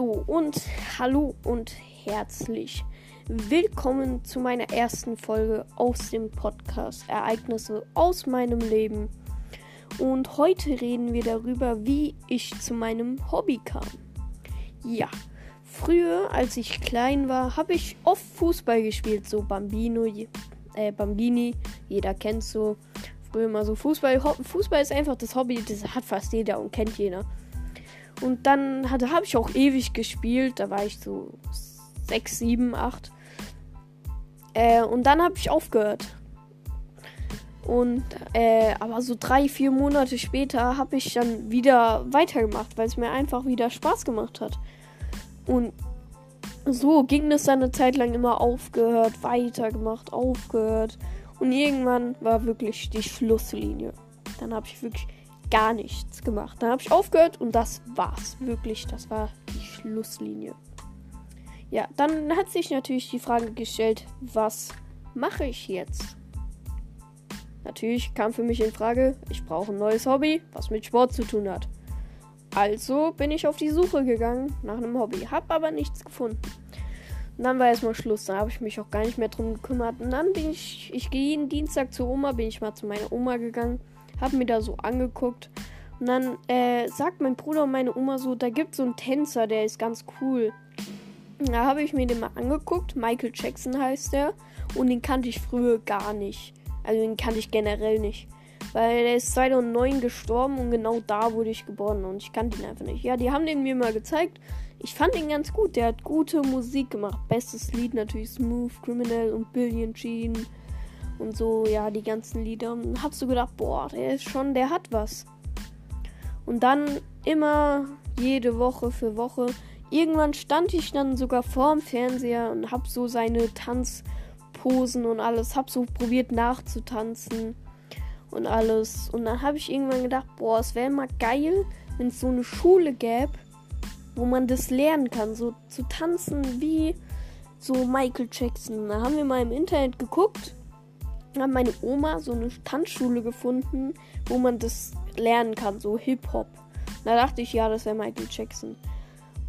So, und hallo und herzlich willkommen zu meiner ersten Folge aus dem Podcast Ereignisse aus meinem Leben. Und heute reden wir darüber, wie ich zu meinem Hobby kam. Ja, früher, als ich klein war, habe ich oft Fußball gespielt, so Bambino, äh, Bambini, jeder kennt so. Früher mal so Fußball. Fußball ist einfach das Hobby, das hat fast jeder und kennt jeder. Und dann habe ich auch ewig gespielt. Da war ich so 6, 7, 8. Äh, und dann habe ich aufgehört. Und äh, aber so drei, vier Monate später habe ich dann wieder weitergemacht, weil es mir einfach wieder Spaß gemacht hat. Und so ging es dann eine Zeit lang immer aufgehört, weitergemacht, aufgehört. Und irgendwann war wirklich die Schlusslinie. Dann habe ich wirklich gar nichts gemacht. Dann habe ich aufgehört und das war's. Wirklich, das war die Schlusslinie. Ja, dann hat sich natürlich die Frage gestellt, was mache ich jetzt? Natürlich kam für mich in Frage, ich brauche ein neues Hobby, was mit Sport zu tun hat. Also bin ich auf die Suche gegangen nach einem Hobby, habe aber nichts gefunden. Und dann war erstmal Schluss, da habe ich mich auch gar nicht mehr drum gekümmert. Und dann bin ich, ich gehe jeden Dienstag zur Oma, bin ich mal zu meiner Oma gegangen hab mir da so angeguckt. Und dann äh, sagt mein Bruder und meine Oma so, da gibt es so einen Tänzer, der ist ganz cool. Da habe ich mir den mal angeguckt. Michael Jackson heißt der. Und den kannte ich früher gar nicht. Also den kannte ich generell nicht. Weil der ist 2009 gestorben und genau da wurde ich geboren. Und ich kannte ihn einfach nicht. Ja, die haben den mir mal gezeigt. Ich fand ihn ganz gut. Der hat gute Musik gemacht. Bestes Lied natürlich Smooth Criminal und Billion Jean und so, ja, die ganzen Lieder. Und hast du gedacht, boah, der ist schon, der hat was. Und dann immer jede Woche für Woche. Irgendwann stand ich dann sogar vorm Fernseher und hab so seine Tanzposen und alles, hab so probiert nachzutanzen und alles. Und dann habe ich irgendwann gedacht, boah, es wäre mal geil, wenn es so eine Schule gäbe, wo man das lernen kann, so zu tanzen wie so Michael Jackson. Da haben wir mal im Internet geguckt hat meine Oma so eine Tanzschule gefunden, wo man das lernen kann, so Hip-Hop. Da dachte ich, ja, das wäre Michael Jackson.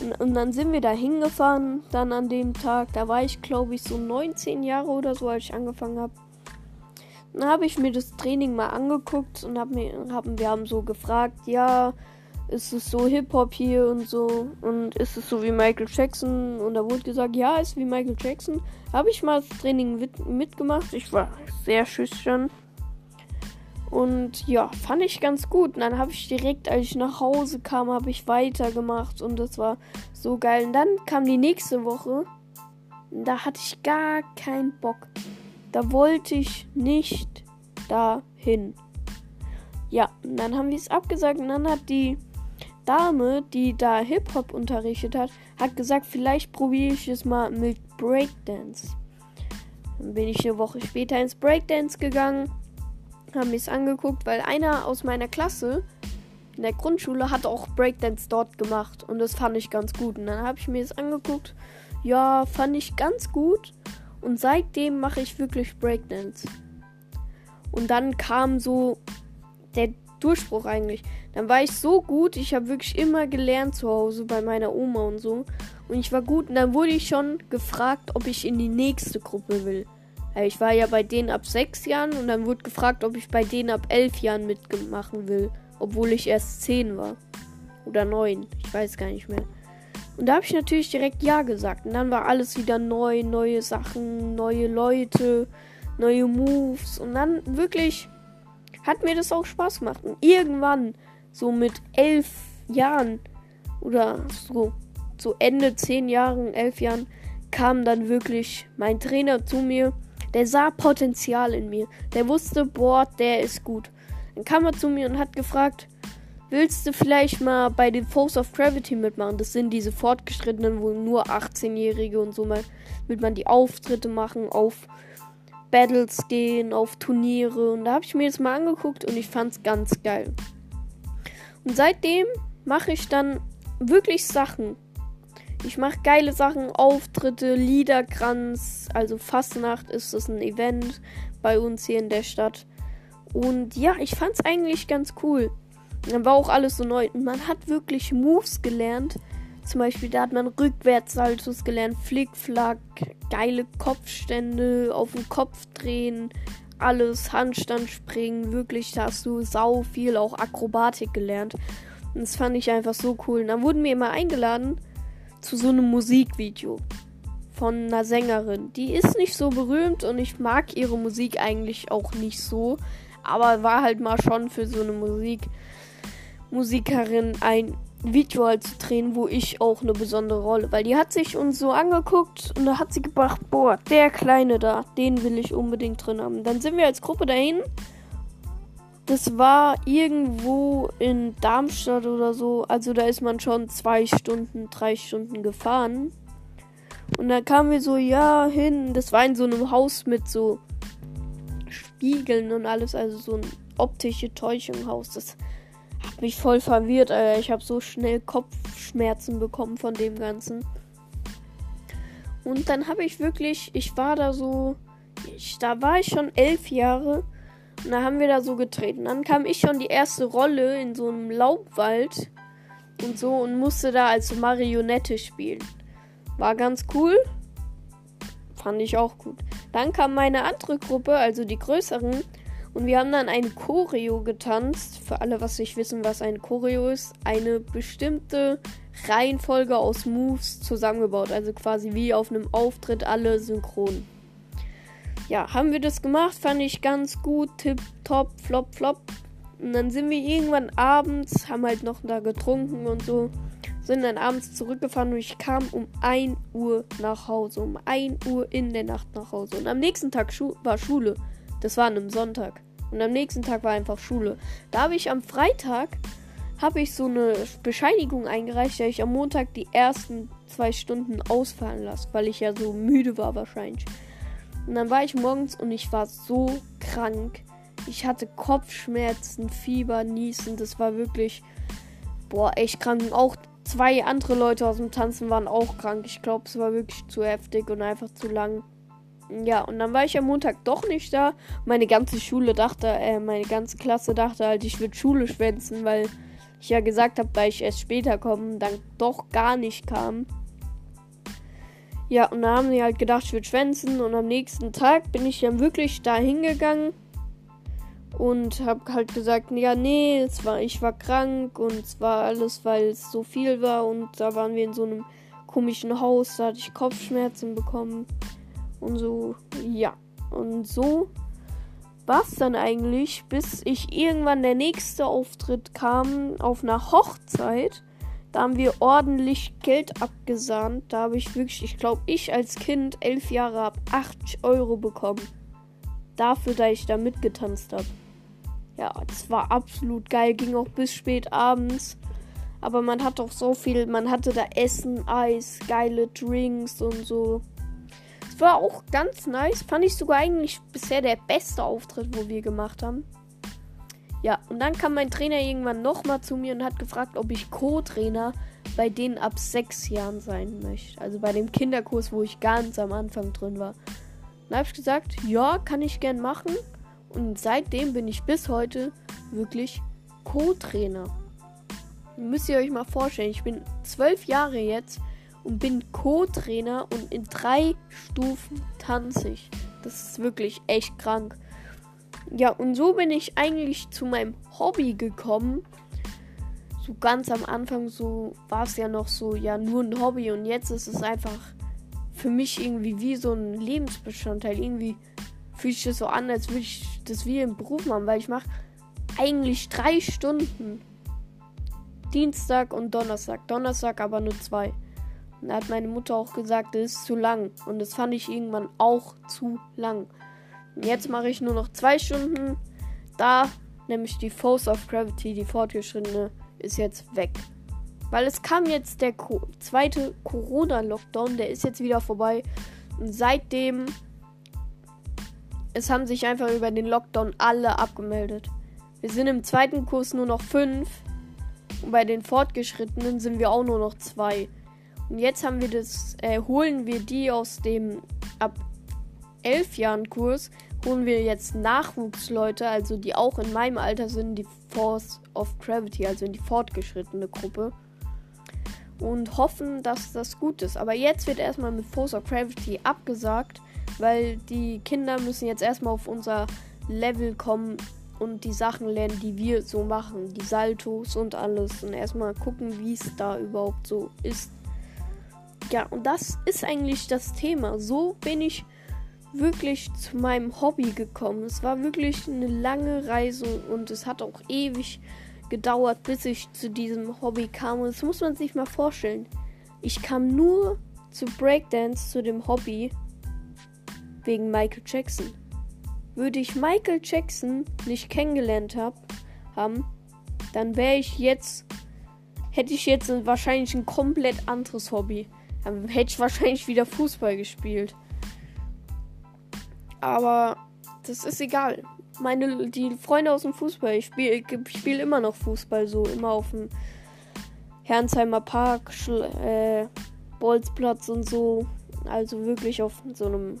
Und, und, dann sind wir da hingefahren, dann an dem Tag. Da war ich, glaube ich, so 19 Jahre oder so, als ich angefangen habe. Dann habe ich mir das Training mal angeguckt und hab mir, haben, wir haben so gefragt, ja, ist es so Hip-Hop hier und so und ist es so wie Michael Jackson und da wurde gesagt, ja, ist wie Michael Jackson. Habe ich mal das Training mit, mitgemacht. Ich war sehr schüchtern. Und ja, fand ich ganz gut. Und dann habe ich direkt, als ich nach Hause kam, habe ich weitergemacht und das war so geil. Und dann kam die nächste Woche. Da hatte ich gar keinen Bock. Da wollte ich nicht dahin. Ja, und dann haben wir es abgesagt und dann hat die Dame, die da Hip-Hop unterrichtet hat, hat gesagt, vielleicht probiere ich es mal mit Breakdance. Dann bin ich eine Woche später ins Breakdance gegangen, habe es angeguckt, weil einer aus meiner Klasse in der Grundschule hat auch Breakdance dort gemacht und das fand ich ganz gut. Und dann habe ich mir es angeguckt. Ja, fand ich ganz gut. Und seitdem mache ich wirklich Breakdance. Und dann kam so der Durchbruch eigentlich. Dann war ich so gut, ich habe wirklich immer gelernt zu Hause bei meiner Oma und so. Und ich war gut und dann wurde ich schon gefragt, ob ich in die nächste Gruppe will. Ich war ja bei denen ab sechs Jahren und dann wurde gefragt, ob ich bei denen ab elf Jahren mitmachen will. Obwohl ich erst zehn war. Oder neun. Ich weiß gar nicht mehr. Und da habe ich natürlich direkt Ja gesagt. Und dann war alles wieder neu, neue Sachen, neue Leute, neue Moves. Und dann wirklich hat mir das auch Spaß gemacht. Und irgendwann, so mit elf Jahren oder so, so Ende zehn Jahren, elf Jahren, kam dann wirklich mein Trainer zu mir. Der sah Potenzial in mir. Der wusste, boah, der ist gut. Dann kam er zu mir und hat gefragt, willst du vielleicht mal bei den Force of Gravity mitmachen? Das sind diese fortgeschrittenen, wo nur 18-Jährige und so mal, wird man die Auftritte machen auf Battles gehen, auf Turniere. Und da habe ich mir das mal angeguckt und ich fand es ganz geil. Und seitdem mache ich dann wirklich Sachen. Ich mache geile Sachen, Auftritte, Liederkranz. Also Fastnacht ist das ein Event bei uns hier in der Stadt. Und ja, ich fand es eigentlich ganz cool. Dann war auch alles so neu. Und man hat wirklich Moves gelernt, Zum Beispiel, da hat man Rückwärtssaltos gelernt, Flickflack, geile Kopfstände, auf den Kopf drehen, alles, Handstand springen, wirklich, da hast du sau viel auch Akrobatik gelernt. Und das fand ich einfach so cool. Und dann wurden wir immer eingeladen zu so einem Musikvideo von einer Sängerin. Die ist nicht so berühmt und ich mag ihre Musik eigentlich auch nicht so. Aber war halt mal schon für so eine Musik Musikerin ein Video zu drehen, wo ich auch eine besondere Rolle, weil die hat sich uns so angeguckt und da hat sie gedacht, boah, der Kleine da, den will ich unbedingt drin haben. Dann sind wir als Gruppe dahin. Das war irgendwo in Darmstadt oder so. Also da ist man schon zwei Stunden, drei Stunden gefahren. Und dann kamen wir so, ja, hin. Das war in so einem Haus mit so Spiegeln und alles. Also so ein optische Täuschunghaus. Das mich voll verwirrt, Alter. Ich habe so schnell Kopfschmerzen bekommen von dem Ganzen. Und dann habe ich wirklich, ich war da so, ich, da war ich schon elf Jahre. Und da haben wir da so getreten. Dann kam ich schon die erste Rolle in so einem Laubwald und so und musste da als Marionette spielen. War ganz cool. Fand ich auch gut. Dann kam meine andere Gruppe, also die größeren, und wir haben dann ein Choreo getanzt. Für alle, was nicht wissen, was ein Choreo ist. Eine bestimmte Reihenfolge aus Moves zusammengebaut. Also quasi wie auf einem Auftritt alle synchron. Ja, haben wir das gemacht. Fand ich ganz gut. Tipp, top, flop, flop. Und dann sind wir irgendwann abends, haben halt noch da getrunken und so. Sind dann abends zurückgefahren und ich kam um 1 Uhr nach Hause. Um 1 Uhr in der Nacht nach Hause. Und am nächsten Tag Schu war Schule. Das war an einem Sonntag. Und am nächsten Tag war einfach Schule. Da habe ich am Freitag habe ich so eine Bescheinigung eingereicht, dass ich am Montag die ersten zwei Stunden ausfallen lasse, weil ich ja so müde war wahrscheinlich. Und dann war ich morgens und ich war so krank. Ich hatte Kopfschmerzen, Fieber, Niesen. Das war wirklich, boah, echt krank. Und auch zwei andere Leute aus dem Tanzen waren auch krank. Ich glaube, es war wirklich zu heftig und einfach zu lang. Ja, und dann war ich am Montag doch nicht da. Meine ganze Schule dachte, äh, meine ganze Klasse dachte halt, ich würde Schule schwänzen, weil ich ja gesagt habe, weil ich erst später komme, dann doch gar nicht kam. Ja, und dann haben sie halt gedacht, ich würde schwänzen. Und am nächsten Tag bin ich dann wirklich da hingegangen und habe halt gesagt, ja, nee, es war, ich war krank und es war alles, weil es so viel war. Und da waren wir in so einem komischen Haus, da hatte ich Kopfschmerzen bekommen. Und so, ja. Und so war es dann eigentlich, bis ich irgendwann der nächste Auftritt kam auf einer Hochzeit. Da haben wir ordentlich Geld abgesahnt. Da habe ich wirklich, ich glaube, ich als Kind, elf Jahre, habe 80 Euro bekommen. Dafür, dass ich da mitgetanzt habe. Ja, das war absolut geil. Ging auch bis spät abends. Aber man hat doch so viel. Man hatte da Essen, Eis, geile Drinks und so war auch ganz nice. Fand ich sogar eigentlich bisher der beste Auftritt, wo wir gemacht haben. Ja, und dann kam mein Trainer irgendwann nochmal zu mir und hat gefragt, ob ich Co-Trainer bei denen ab sechs Jahren sein möchte. Also bei dem Kinderkurs, wo ich ganz am Anfang drin war. Dann habe ich gesagt, ja, kann ich gern machen. Und seitdem bin ich bis heute wirklich Co-Trainer. Müsst ihr euch mal vorstellen, ich bin zwölf Jahre jetzt und bin Co-Trainer und in drei Stufen tanze ich. Das ist wirklich echt krank. Ja, und so bin ich eigentlich zu meinem Hobby gekommen. So ganz am Anfang so war es ja noch so, ja, nur ein Hobby und jetzt ist es einfach für mich irgendwie wie so ein Lebensbestandteil. Irgendwie fühlt sich das so an, als würde ich das wie im Beruf machen, weil ich mache eigentlich drei Stunden. Dienstag und Donnerstag. Donnerstag aber nur zwei. Da hat meine Mutter auch gesagt, das ist zu lang. Und das fand ich irgendwann auch zu lang. Jetzt mache ich nur noch zwei Stunden. Da, nämlich die Force of Gravity, die fortgeschrittene, ist jetzt weg. Weil es kam jetzt der Co zweite Corona-Lockdown, der ist jetzt wieder vorbei. Und seitdem, es haben sich einfach über den Lockdown alle abgemeldet. Wir sind im zweiten Kurs nur noch fünf. Und bei den Fortgeschrittenen sind wir auch nur noch zwei. Und jetzt haben wir das, äh, holen wir die aus dem ab 11 Jahren Kurs, holen wir jetzt Nachwuchsleute, also die auch in meinem Alter sind, die Force of Gravity, also in die fortgeschrittene Gruppe. und hoffen, dass das gut ist. Aber jetzt wird erstmal mit Force of Gravity abgesagt, weil die Kinder müssen jetzt erstmal auf unser Level kommen und die Sachen lernen, die wir so machen, die Saltos und alles und erstmal gucken, wie es da überhaupt so ist. Ja, und das ist eigentlich das Thema. So bin ich wirklich zu meinem Hobby gekommen. Es war wirklich eine lange Reise und es hat auch ewig gedauert, bis ich zu diesem Hobby kam. Und das muss man sich mal vorstellen. Ich kam nur zu Breakdance, zu dem Hobby, wegen Michael Jackson. Würde ich Michael Jackson nicht kennengelernt hab, haben, dann wäre ich jetzt, hätte ich jetzt wahrscheinlich ein komplett anderes Hobby. Dann hätte ich wahrscheinlich wieder Fußball gespielt. Aber das ist egal. Meine, die Freunde aus dem Fußball, ich spiele spiel immer noch Fußball, so immer auf dem Herrnsheimer Park, äh, Bolzplatz und so. Also wirklich auf so einem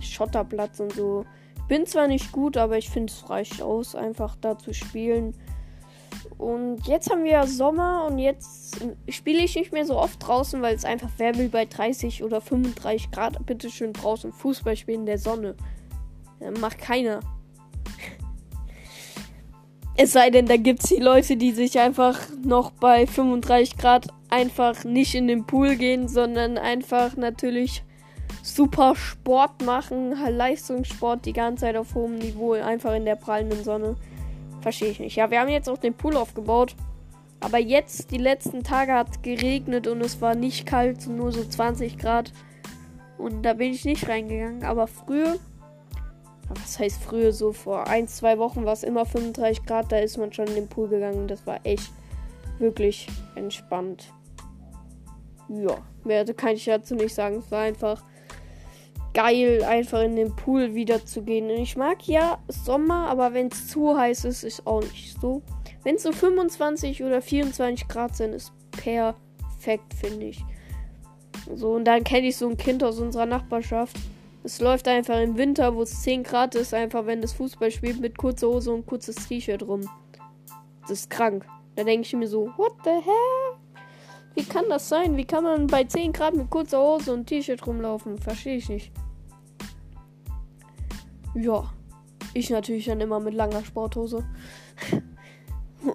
Schotterplatz und so. Bin zwar nicht gut, aber ich finde es reicht aus, einfach da zu spielen. Und jetzt haben wir Sommer und jetzt spiele ich nicht mehr so oft draußen, weil es einfach, wer will bei 30 oder 35 Grad bitte schön draußen Fußball spielen in der Sonne? Ja, macht keiner. Es sei denn, da gibt es die Leute, die sich einfach noch bei 35 Grad einfach nicht in den Pool gehen, sondern einfach natürlich super Sport machen, Leistungssport die ganze Zeit auf hohem Niveau, einfach in der prallenden Sonne. Verstehe ich nicht. Ja, wir haben jetzt auch den Pool aufgebaut. Aber jetzt, die letzten Tage hat geregnet und es war nicht kalt, nur so 20 Grad. Und da bin ich nicht reingegangen. Aber früher, was heißt früher, so vor ein, zwei Wochen war es immer 35 Grad, da ist man schon in den Pool gegangen. Das war echt wirklich entspannt. Ja, mehr kann ich dazu nicht sagen. Es war einfach geil, einfach in den Pool wieder zu gehen. Und ich mag ja Sommer, aber wenn es zu heiß ist, ist auch nicht so. Wenn es so 25 oder 24 Grad sind, ist perfekt, finde ich. So, und dann kenne ich so ein Kind aus unserer Nachbarschaft. Es läuft einfach im Winter, wo es 10 Grad ist, einfach wenn das Fußball spielt, mit kurzer Hose und kurzes T-Shirt rum. Das ist krank. Da denke ich mir so, what the hell? Wie kann das sein? Wie kann man bei 10 Grad mit kurzer Hose und T-Shirt rumlaufen? Verstehe ich nicht. Ja, ich natürlich dann immer mit langer Sporthose.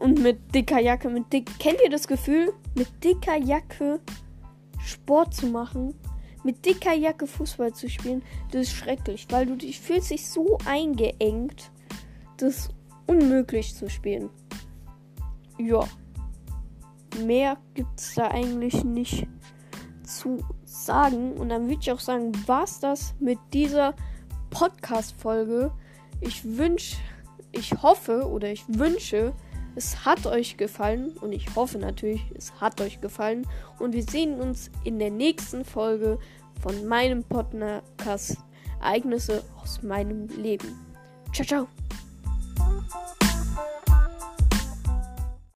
Und mit dicker Jacke, mit dick. Kennt ihr das Gefühl, mit dicker Jacke Sport zu machen? Mit dicker Jacke Fußball zu spielen? Das ist schrecklich, weil du dich fühlst dich so eingeengt. Das ist unmöglich zu spielen. Ja. Mehr gibt es da eigentlich nicht zu sagen. Und dann würde ich auch sagen, was das mit dieser Podcast-Folge. Ich wünsche, ich hoffe oder ich wünsche, es hat euch gefallen und ich hoffe natürlich, es hat euch gefallen. Und wir sehen uns in der nächsten Folge von meinem Podcast Ereignisse aus meinem Leben. Ciao, ciao.